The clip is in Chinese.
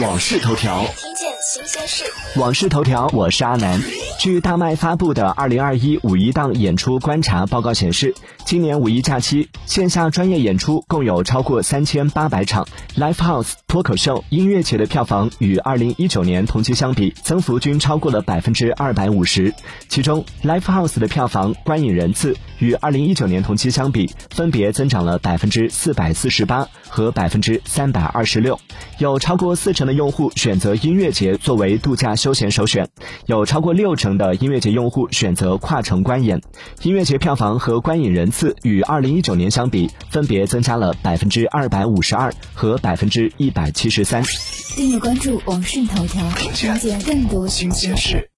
往事头条，新鲜事。往事头条，我是阿南。据大麦发布的二零二一五一档演出观察报告显示，今年五一假期线下专业演出共有超过三千八百场，Live House 脱口秀、音乐节的票房与二零一九年同期相比，增幅均超过了百分之二百五十。其中，Live House 的票房、观影人次与二零一九年同期相比，分别增长了百分之四百四十八和百分之三百二十六。有超过四成的用户选择音乐节作为度假休闲首选，有超过六成的音乐节用户选择跨城观演。音乐节票房和观影人次与二零一九年相比，分别增加了百分之二百五十二和百分之一百七十三。订阅关注网讯头条，了解更多新鲜事。